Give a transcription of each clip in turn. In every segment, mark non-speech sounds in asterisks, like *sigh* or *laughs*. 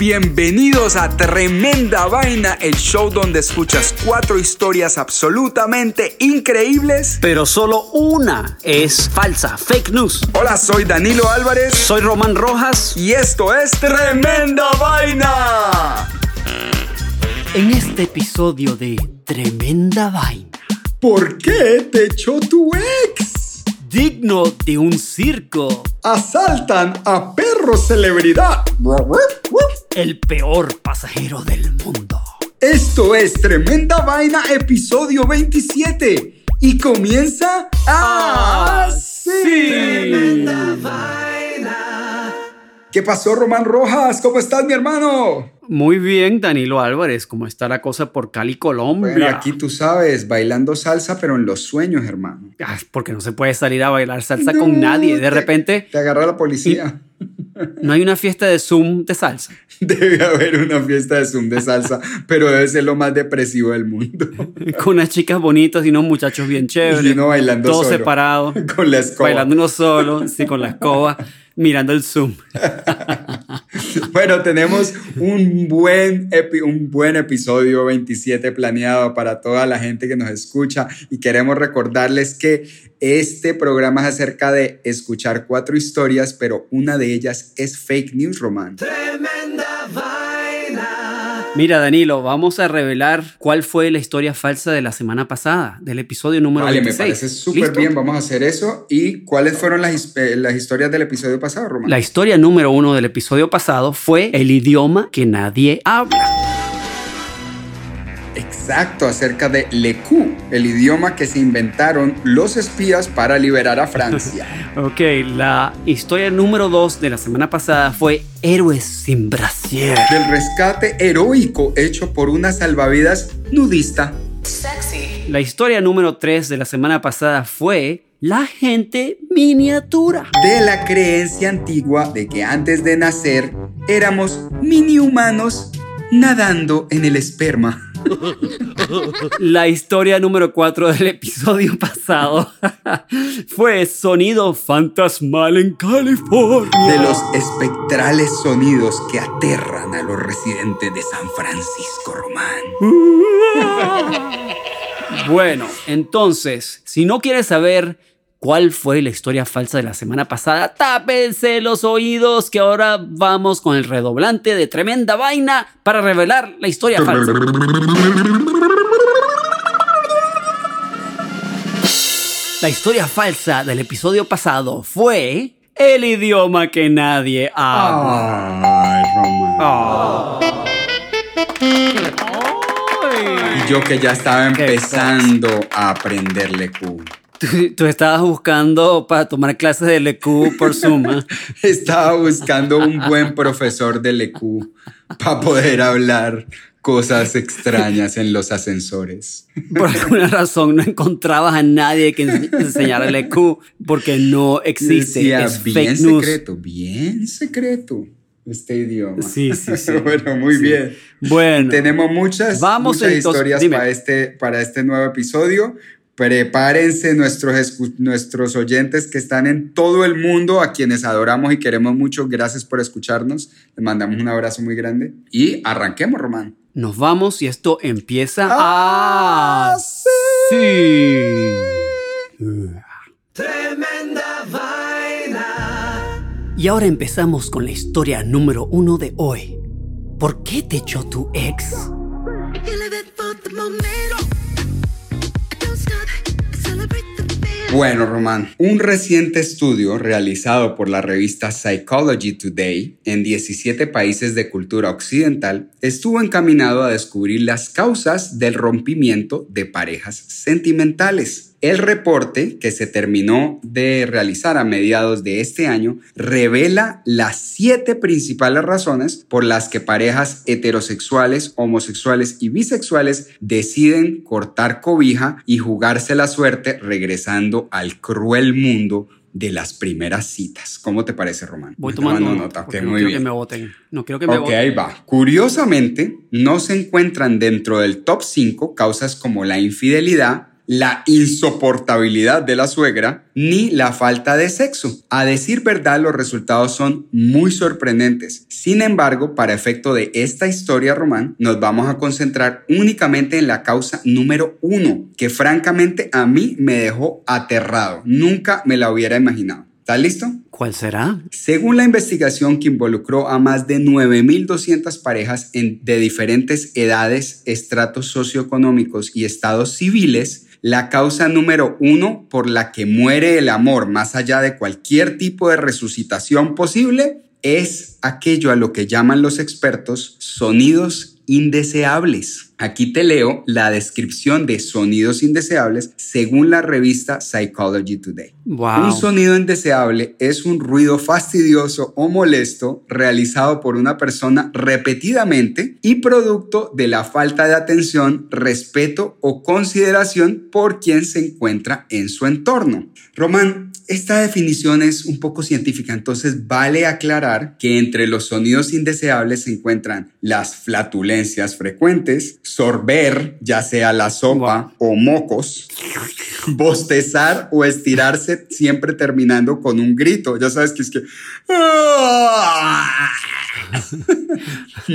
bienvenidos a Tremenda Vaina, el show donde escuchas cuatro historias absolutamente increíbles. Pero solo una es falsa, fake news. Hola, soy Danilo Álvarez. Soy Román Rojas. Y esto es Tremenda Vaina. En este episodio de Tremenda Vaina. ¿Por qué te echó tu ex? Digno de un circo. Asaltan a perro celebridad. El peor pasajero del mundo. Esto es Tremenda Vaina, episodio 27. Y comienza así. Tremenda Vaina. ¿Qué pasó, Román Rojas? ¿Cómo estás, mi hermano? Muy bien, Danilo Álvarez. ¿Cómo está la cosa por Cali, Colombia? Bueno, aquí tú sabes, bailando salsa, pero en los sueños, hermano. Ah, porque no se puede salir a bailar salsa con nadie. De repente. Te agarra la policía. No hay una fiesta de Zoom de salsa. *laughs* Debe haber una fiesta de Zoom de salsa, pero debe ser lo más depresivo del mundo. *laughs* Con unas chicas bonitas y unos muchachos bien chéveres. Y uno bailando Todos solo. separados. *laughs* Con la escoba. Bailando uno solo, sí, con la escoba, mirando el Zoom. *laughs* bueno, tenemos un buen, epi- un buen episodio 27 planeado para toda la gente que nos escucha y queremos recordarles que este programa es acerca de escuchar cuatro historias, pero una de ellas es fake news, Román. Mira, Danilo, vamos a revelar cuál fue la historia falsa de la semana pasada, del episodio número Vale, 26. me parece súper bien, vamos a hacer eso. ¿Y cuáles fueron las, eh, las historias del episodio pasado, Román? La historia número uno del episodio pasado fue el idioma que nadie habla. Exacto, acerca de Lecu, el idioma que se inventaron los espías para liberar a Francia. *laughs* Ok, la historia número dos de la semana pasada fue Héroes sin brasier. del rescate heroico hecho por una salvavidas nudista. La historia número tres de la semana pasada fue la gente miniatura. De la creencia antigua de que antes de nacer éramos mini humanos nadando en el esperma. *laughs* La historia número 4 del episodio pasado *laughs* fue Sonido Fantasmal en California. De los espectrales sonidos que aterran a los residentes de San Francisco Román. *laughs* Bueno, entonces, si no quieres saber cuál fue la historia falsa de la semana pasada, tápense los oídos que ahora vamos con el redoblante de tremenda vaina para revelar la historia falsa. La historia falsa del episodio pasado fue el idioma que nadie habla. Ay, Román. Y yo que ya estaba empezando a aprender Lecu. Tú, tú estabas buscando para tomar clases de LQ por. ¿ah? *laughs* Estaba buscando un buen profesor de LQ para poder hablar cosas extrañas en los ascensores. Por alguna razón no encontrabas a nadie que ens- enseñara LQ porque no existe. Decía, es bien fake news. secreto, bien secreto este idioma. Sí, sí, sí. *laughs* bueno, muy Sí. bien. Bueno, Tenemos muchas, Vamos muchas entonces, historias dime. para este, para este nuevo episodio. Prepárense nuestros, nuestros oyentes que están en todo el mundo, a quienes adoramos y queremos mucho. Gracias por escucharnos. Les mandamos un abrazo muy grande. Y arranquemos, Román. nos vamos y esto empieza Ah, así. Y ahora empezamos con la historia número uno de hoy. ¿Por qué te echó tu ex? Bueno, Román, un reciente estudio realizado por la revista Psychology Today en 17 países de cultura occidental estuvo encaminado a descubrir las causas del rompimiento de parejas sentimentales. El reporte, que se terminó de realizar a mediados de este año, revela las siete principales razones por las que parejas heterosexuales, homosexuales y bisexuales deciden cortar cobija y jugarse la suerte regresando al cruel mundo de las primeras citas. ¿Cómo te parece, Román? Voy tomando nota. no muy quiero bien. que me voten. No quiero que me Ok, voten. ahí va. Curiosamente, no se encuentran dentro del top 5 causas como la infidelidad, la insoportabilidad de la suegra ni la falta de sexo. A decir verdad, los resultados son muy sorprendentes. Sin embargo, para efecto de esta historia, Román, nos vamos a concentrar únicamente en la causa número uno, que francamente a mí me dejó aterrado. Nunca me la hubiera imaginado. ¿Estás listo? ¿Cuál será? Según la investigación que involucró a más de 9.200 parejas en- de diferentes edades, estratos socioeconómicos y estados civiles, la causa número uno por la que muere el amor más allá de cualquier tipo de resucitación posible es aquello a lo que llaman los expertos sonidos indeseables. Aquí te leo la descripción de sonidos indeseables según la revista Psychology Today. Wow. Un sonido indeseable es un ruido fastidioso o molesto realizado por una persona repetidamente y producto de la falta de atención, respeto o consideración por quien se encuentra en su entorno. Román, esta definición es un poco científica, entonces vale aclarar que entre los sonidos indeseables se encuentran las flatulencias frecuentes, sorber, ya sea la sopa o mocos, bostezar o estirarse siempre terminando con un grito. Ya sabes que es que...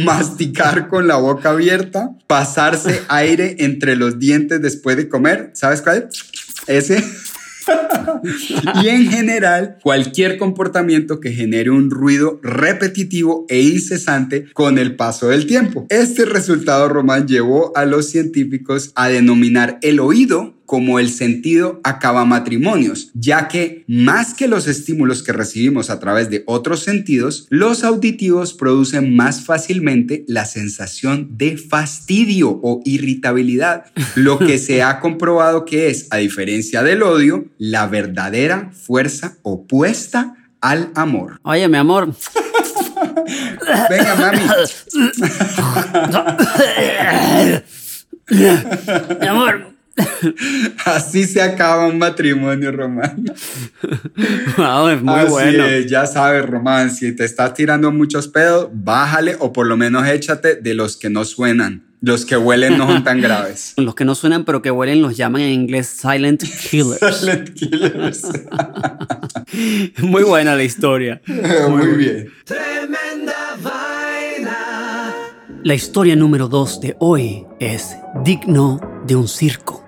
Masticar con la boca abierta, pasarse aire entre los dientes después de comer. ¿Sabes cuál es? Ese. *laughs* y en general, cualquier comportamiento que genere un ruido repetitivo e incesante con el paso del tiempo. Este resultado, Román, llevó a los científicos a denominar el oído como el sentido acaba matrimonios, ya que más que los estímulos que recibimos a través de otros sentidos, los auditivos producen más fácilmente la sensación de fastidio o irritabilidad, lo que *laughs* se ha comprobado que es, a diferencia del odio, la verdadera fuerza opuesta al amor. Oye, mi amor. Venga, mami. *laughs* mi amor. *laughs* Así se acaba un matrimonio, Román. Wow, *laughs* es muy Así bueno. es, ya sabes, Román, si te estás tirando muchos pedos, bájale o por lo menos échate de los que no suenan. Los que huelen no son tan *laughs* graves. Los que no suenan pero que huelen los llaman en inglés silent killers. Silent killers. Muy buena la historia. Muy bien. La historia número 2 de hoy es digno de un circo.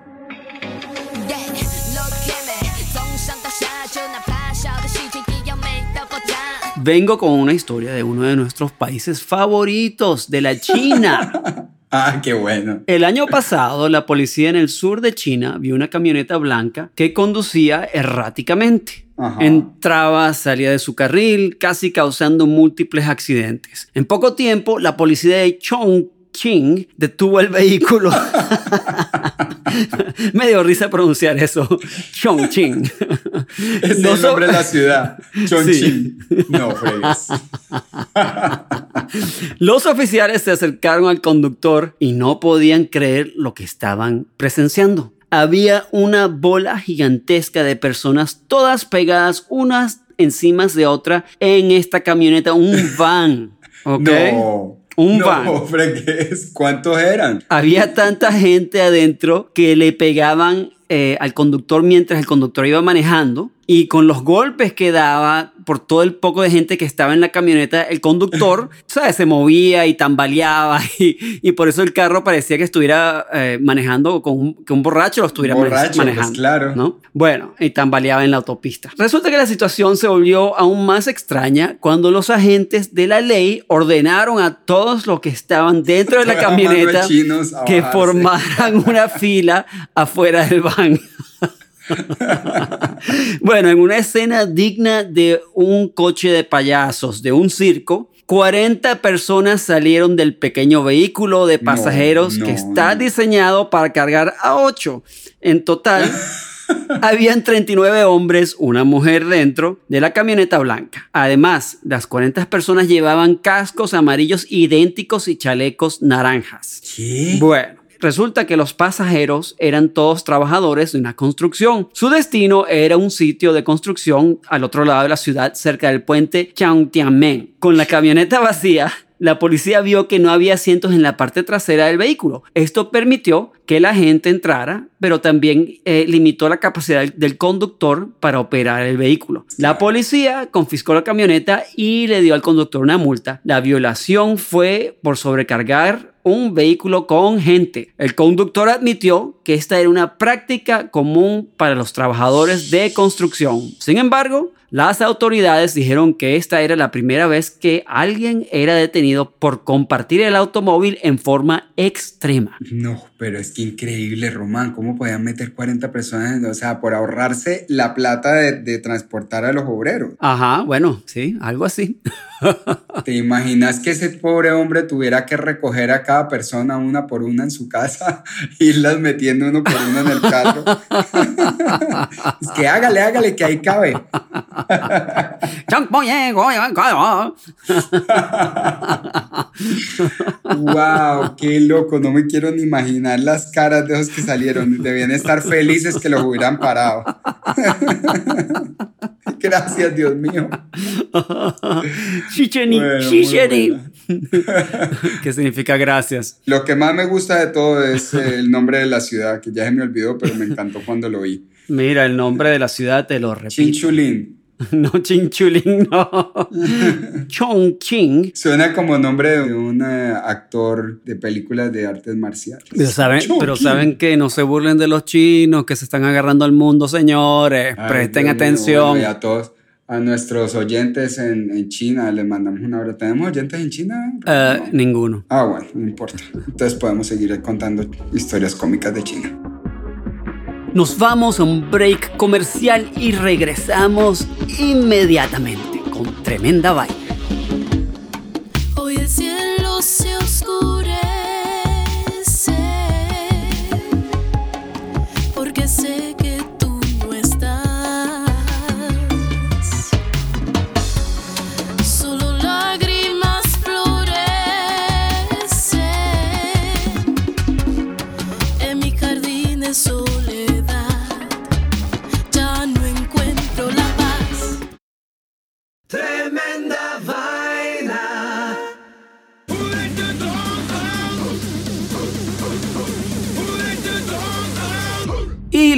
Vengo con una historia de uno de nuestros países favoritos, de la China. *laughs* Ah, qué bueno. El año pasado, la policía en el sur de China vio una camioneta blanca que conducía erráticamente. Ajá. Entraba, salía de su carril, casi causando múltiples accidentes. En poco tiempo, la policía de Chongqing detuvo el vehículo. *laughs* *laughs* Me dio risa pronunciar eso. Chongqing. Es No el so- nombre de la ciudad. Chongqing. No, fregues. *laughs* Los oficiales se acercaron al conductor y no podían creer lo que estaban presenciando. Había una bola gigantesca de personas todas pegadas unas encima de otra en esta camioneta, un van. *laughs* ¿ok? No. Un no, van. fregues. ¿Cuántos eran? Había tanta gente adentro que le pegaban eh, al conductor mientras el conductor iba manejando y con los golpes que daba por todo el poco de gente que estaba en la camioneta, el conductor *laughs* ¿sabes? se movía y tambaleaba *laughs* y, y por eso el carro parecía que estuviera eh, manejando con un, que un borracho lo estuviera Borracho, pues, manejando. claro. ¿no? Bueno, y tambaleaba en la autopista. Resulta que la situación se volvió aún más extraña cuando los agentes de la ley ordenaron a todos los que estaban dentro de la *laughs* camioneta que formaran una fila afuera del van. *laughs* bueno, en una escena digna de un coche de payasos, de un circo, 40 personas salieron del pequeño vehículo de pasajeros no, que está no. diseñado para cargar a 8. En total, *laughs* habían 39 hombres, una mujer dentro de la camioneta blanca. Además, las 40 personas llevaban cascos amarillos idénticos y chalecos naranjas. ¿Qué? Bueno, resulta que los pasajeros eran todos trabajadores de una construcción. Su destino era un sitio de construcción al otro lado de la ciudad, cerca del puente Changtianmen. Con la camioneta vacía, la policía vio que no había asientos en la parte trasera del vehículo. Esto permitió que la gente entrara, pero también eh, limitó la capacidad del, del conductor para operar el vehículo. La policía confiscó la camioneta y le dio al conductor una multa. La violación fue por sobrecargar un vehículo con gente. El conductor admitió que esta era una práctica común para los trabajadores de construcción. Sin embargo, las autoridades dijeron que esta era la primera vez que alguien era detenido por compartir el automóvil en forma extrema. No, pero es que increíble, Román, ¿cómo podían meter 40 personas? O sea, por ahorrarse la plata de, de transportar a los obreros. Ajá, bueno, sí, algo así. *laughs* ¿Te imaginas que ese pobre hombre tuviera que recoger a cada persona una por una en su casa, *laughs* irlas metiendo uno por uno en el carro? *laughs* es que hágale, hágale, que ahí cabe. *laughs* wow, qué loco, no me quiero ni imaginar las caras de esos que salieron. Debían estar felices que los hubieran parado. Gracias, Dios mío. Chicheni, Bueno, chicheni. *laughs* ¿Qué significa gracias? Lo que más me gusta de todo es el nombre de la ciudad, que ya se me olvidó, pero me encantó cuando lo vi. Mira, el nombre de la ciudad te lo repito. Chinchulín. *laughs* No, Chinchulín, no. *laughs* Chongqing. Suena como nombre de un eh, actor de películas de artes marciales. Pero saben, pero Chongqing. saben que no se burlen de los chinos que se están agarrando al mundo, señores. Ay, Presten Dios mío, atención. bueno, y a todos, a nuestros oyentes en, en China, les mandamos un abrazo. ¿Tenemos oyentes en China? No. ninguno. Ah, bueno, no importa. Entonces podemos seguir contando historias cómicas de China. Nos vamos a un break comercial y regresamos inmediatamente con tremenda vaina. Hoy el cielo se oscurece porque sé que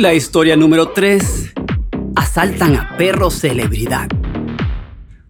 la historia número 3. Asaltan a perro celebridad.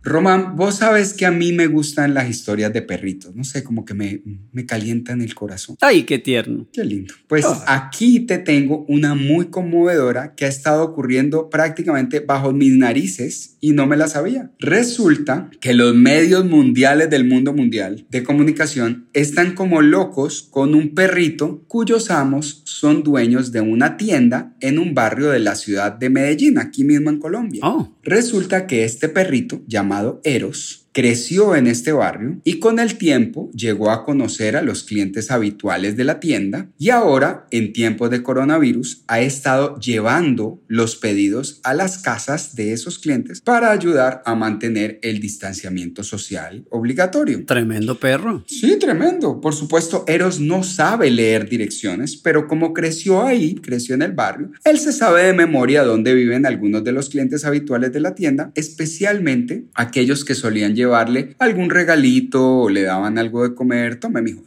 Román, vos sabes que a mí me gustan las historias de perritos. No sé, como que me, me calientan el corazón. Ay, qué tierno. Qué lindo. Pues Ah. aquí te tengo una muy conmovedora que ha estado ocurriendo prácticamente bajo mis narices y no me la sabía. Resulta que los medios mundiales del mundo mundial de comunicación están como locos con un perrito cuyos amos son dueños de una tienda en un barrio de la ciudad de Medellín, aquí mismo en Colombia. Oh, Resulta que este perrito, llamado Eros, creció en este barrio y con el tiempo llegó a conocer a los clientes habituales de la tienda y ahora, en tiempos de coronavirus, ha estado llevando los pedidos a las casas de esos clientes para ayudar a mantener el distanciamiento social obligatorio. tremendo perro. Sí, tremendo. Por supuesto, Eros no sabe leer direcciones, pero como creció ahí, creció en el barrio, él se sabe de memoria dónde viven algunos de los clientes habituales de la tienda, especialmente aquellos que solían llevarle algún regalito o le daban algo de comer. Tome, mijo.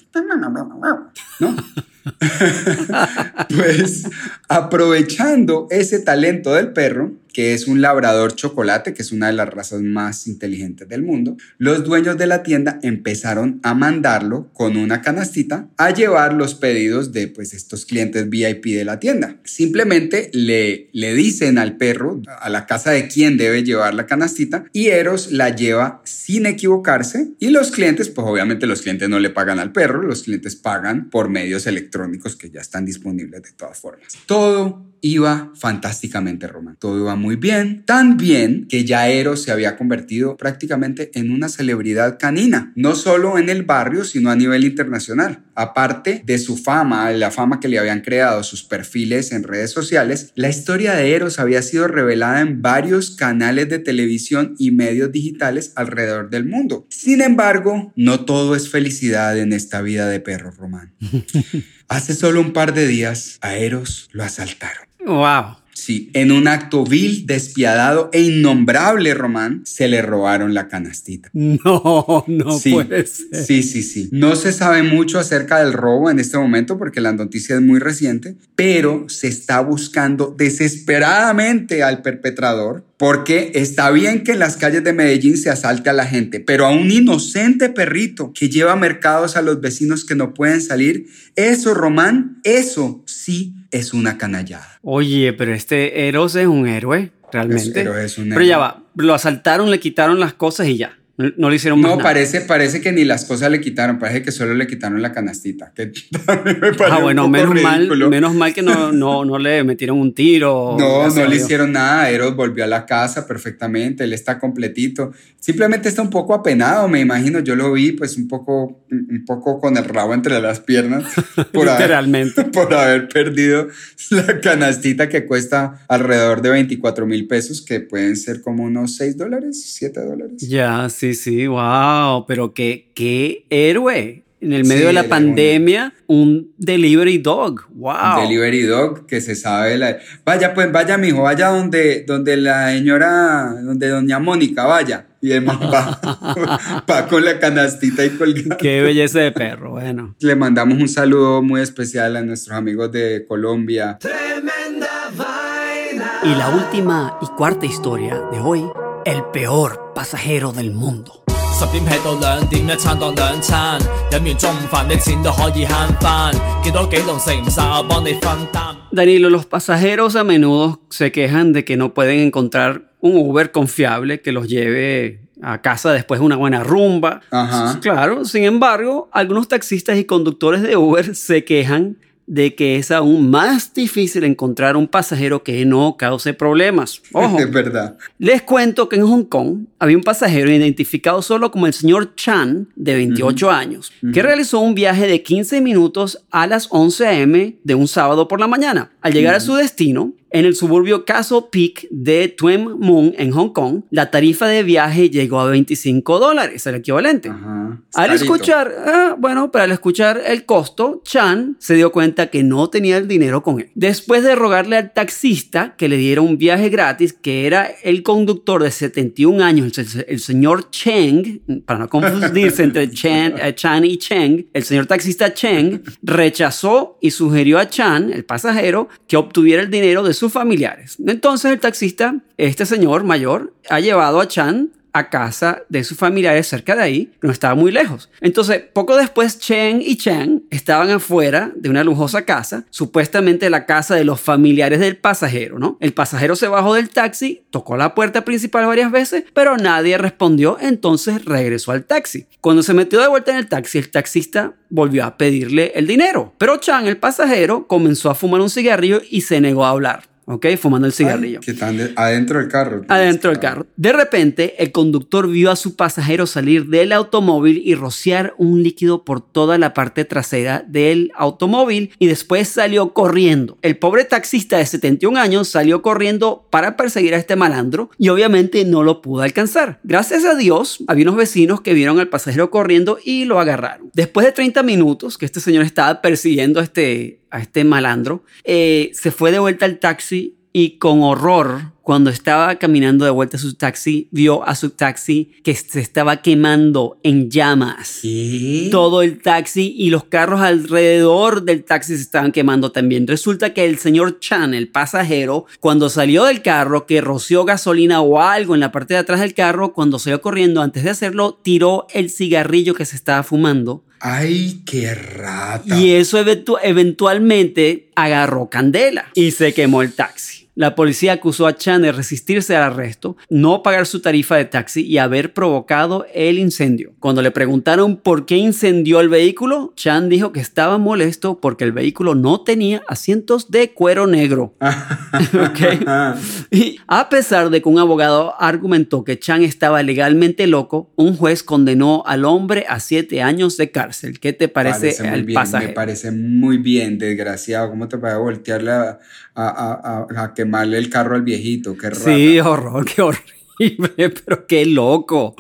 ¿No? *laughs* pues aprovechando ese talento del perro, que es un labrador chocolate, que es una de las razas más inteligentes del mundo, los dueños de la tienda empezaron a mandarlo con una canastita a llevar los pedidos de pues estos clientes VIP de la tienda. Simplemente le, le dicen al perro a la casa de quién debe llevar la canastita y Eros la lleva sin equivocarse y los clientes, pues obviamente los clientes no le pagan al perro, los clientes pagan por medios electrónicos que ya están disponibles de todas formas. Todo iba fantásticamente, Román. Todo iba muy bien, tan bien que ya Eros se había convertido prácticamente en una celebridad canina, no solo en el barrio, sino a nivel internacional. Aparte de su fama, la fama que le habían creado sus perfiles en redes sociales, la historia de Eros había sido revelada en varios canales de televisión y medios digitales alrededor del mundo. Sin embargo, no todo es felicidad en esta vida de perro, Román. *laughs* Hace solo un par de días, a Eros lo asaltaron. Wow. Sí, en un acto vil, despiadado e innombrable, Román, se le robaron la canastita. No, no sí, puede ser. sí, sí, sí. No se sabe mucho acerca del robo en este momento porque la noticia es muy reciente, pero se está buscando desesperadamente al perpetrador porque está bien que en las calles de Medellín se asalte a la gente, pero a un inocente perrito que lleva mercados a los vecinos que no pueden salir, eso, Román, eso sí es una canallada. Oye, pero este Eros es un héroe, realmente. Eros es un Pero héroe. ya va, lo asaltaron, le quitaron las cosas y ya. No, le hicieron más No, nada. parece, parece que ni las cosas le quitaron, parece que solo le quitaron la canastita. Que *laughs* me Ah, bueno, menos mal, menos mal que no, *laughs* no, no le metieron un tiro. No, no le hicieron nada. Eros volvió a la casa perfectamente. Él está completito. Simplemente está un poco apenado, me imagino. Yo lo vi, pues un poco, un poco con el rabo entre las piernas *laughs* por haber, Literalmente. por haber perdido la canastita que cuesta alrededor de 24 mil pesos, que pueden ser como unos 6 dólares, 7 dólares. Ya, sí, sí, wow, pero qué, qué héroe. En el medio Sí, de la pandemia, un delivery dog, wow. Delivery Dog, que se sabe la... Vaya, pues vaya, mijo, vaya donde, donde la señora, donde doña Mónica, vaya. Y el man va, *laughs* va con la canastita y colgada. Qué belleza de perro, bueno. Le mandamos un saludo muy especial a nuestros amigos de Colombia. Y la última y cuarta historia de hoy, el peor pasajero del mundo. 十点起到两点，一餐当两餐，饮完中午饭的钱都可以慳翻，几多几笼食唔晒，我帮你分担。 Danilo, los pasajeros a menudo se quejan de que no pueden encontrar un Uber confiable que los lleve a casa después de una buena rumba. Ajá. Claro, sin embargo, algunos taxistas y conductores de Uber se quejan de que es aún más difícil encontrar un pasajero que no cause problemas. *laughs* Ojo, Es verdad. les cuento que en Hong Kong había un pasajero identificado solo como el señor Chan, de 28 años, que realizó un viaje de 15 minutos a las 11 a.m. de un sábado por la mañana. Al llegar a su destino, en el suburbio Castle Peak de Tuen Mun, en Hong Kong, la tarifa de viaje llegó a 25 dólares, el equivalente. Ajá. Al escuchar, ah, bueno, pero al escuchar el costo, Chan se dio cuenta que no tenía el dinero con él. Después de rogarle al taxista que le diera un viaje gratis, que era el conductor de 71 años, el, el señor Cheng, para no confundirse *laughs* entre Chen- eh, Chan y Cheng, el señor taxista Cheng rechazó y sugirió a Chan, el pasajero, que obtuviera el dinero de sus familiares. Entonces el taxista, este señor mayor, ha llevado a Chan a casa de sus familiares cerca de ahí, no estaba muy lejos. Entonces, poco después, Chen y Chang estaban afuera de una lujosa casa, supuestamente la casa de los familiares del pasajero, ¿no? El pasajero se bajó del taxi, tocó la puerta principal varias veces, pero nadie respondió, entonces regresó al taxi. Cuando se metió de vuelta en el taxi, el taxista volvió a pedirle el dinero, pero Chang, el pasajero, comenzó a fumar un cigarrillo y se negó a hablar. ¿Ok? Fumando el cigarrillo. Ay, que están de- adentro del carro. Adentro del carro. De repente, el conductor vio a su pasajero salir del automóvil y rociar un líquido por toda la parte trasera del automóvil y después salió corriendo. El pobre taxista de 71 años salió corriendo para perseguir a este malandro y obviamente no lo pudo alcanzar. Gracias a Dios, había unos vecinos que vieron al pasajero corriendo y lo agarraron. Después de 30 minutos que este señor estaba persiguiendo a este, a este malandro, eh, se fue de vuelta al taxi y con horror, cuando estaba caminando de vuelta a su taxi, vio a su taxi que se estaba quemando en llamas. ¿Qué? Todo el taxi y los carros alrededor del taxi se estaban quemando también. Resulta que el señor Chan, el pasajero, cuando salió del carro, que roció gasolina o algo en la parte de atrás del carro, cuando salió corriendo, antes de hacerlo, tiró el cigarrillo que se estaba fumando. Ay, qué rata. Y eso eventu- eventualmente agarró candela y se quemó el taxi. La policía acusó a Chan de resistirse al arresto, no pagar su tarifa de taxi y haber provocado el incendio. Cuando le preguntaron por qué incendió el vehículo, Chan dijo que estaba molesto porque el vehículo no tenía asientos de cuero negro. *laughs* Y a pesar de que un abogado argumentó que Chan estaba legalmente loco, un juez condenó al hombre a siete años de cárcel. ¿Qué te parece, muy el bien, pasajero? Me parece muy bien, desgraciado. ¿Cómo te puede voltearle a, a- a- a- a quemarle el carro al viejito? Qué rata. Sí, horror, qué horrible, *laughs* pero qué loco.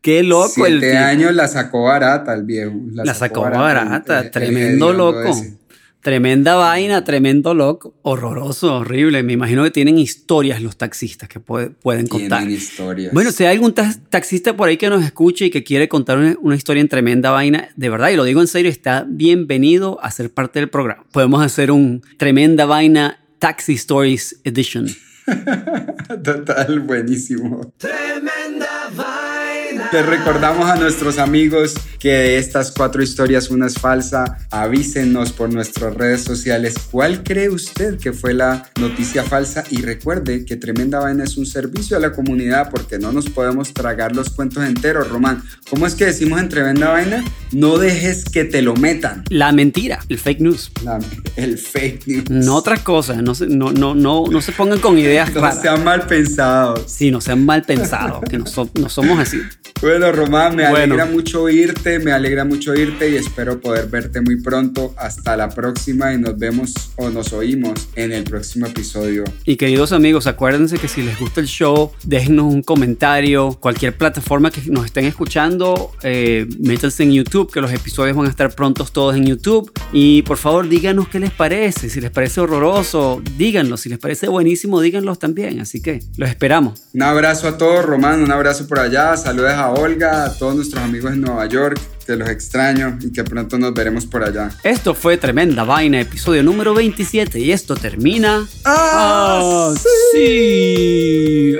Qué loco el Siete años la sacó barata el viejo. La sacó barata, tremendo hediondo loco. ese. Tremenda vaina, tremendo loco, horroroso, horrible. Me imagino que tienen historias los taxistas que puede- pueden contar. Tienen historias. Bueno, si hay algún ta- taxista por ahí que nos escuche y que quiere contar una, una historia en tremenda vaina, de verdad, y lo digo en serio, está bienvenido a ser parte del programa. Podemos hacer un tremenda vaina Taxi Stories Edition. *laughs* Total, buenísimo. Te recordamos a nuestros amigos que de estas cuatro historias una es falsa. Avísenos por nuestras redes sociales cuál cree usted que fue la noticia falsa y recuerde que Tremenda Vaina es un servicio a la comunidad porque no nos podemos tragar los cuentos enteros, Román. ¿Cómo es que decimos en Tremenda Vaina? No dejes que te lo metan. La mentira, el fake news. La- el fake news. No otra cosa, no se, no, no, no, no se pongan con ideas No raras. sean mal pensados. Sí, no sean mal pensados, que no, so- no somos así. Bueno, Román, me Bueno. alegra mucho oírte, me alegra mucho oírte y espero poder verte muy pronto. Hasta la próxima y nos vemos o nos oímos en el próximo episodio. Y queridos amigos, acuérdense que si les gusta el show, déjenos un comentario, cualquier plataforma que nos estén escuchando, eh, métanse en YouTube, que los episodios van a estar prontos todos en YouTube. Y por favor, díganos qué les parece. Si les parece horroroso, díganlo. Si les parece buenísimo, díganlo también. Así que los esperamos. Un abrazo a todos, Román, un abrazo por allá. Saludos a Olga, a todos nuestros amigos en Nueva York, que los extraño y que pronto nos veremos por allá. Esto fue Tremenda Vaina, episodio número 27. Y esto termina. ¡Ah, sí!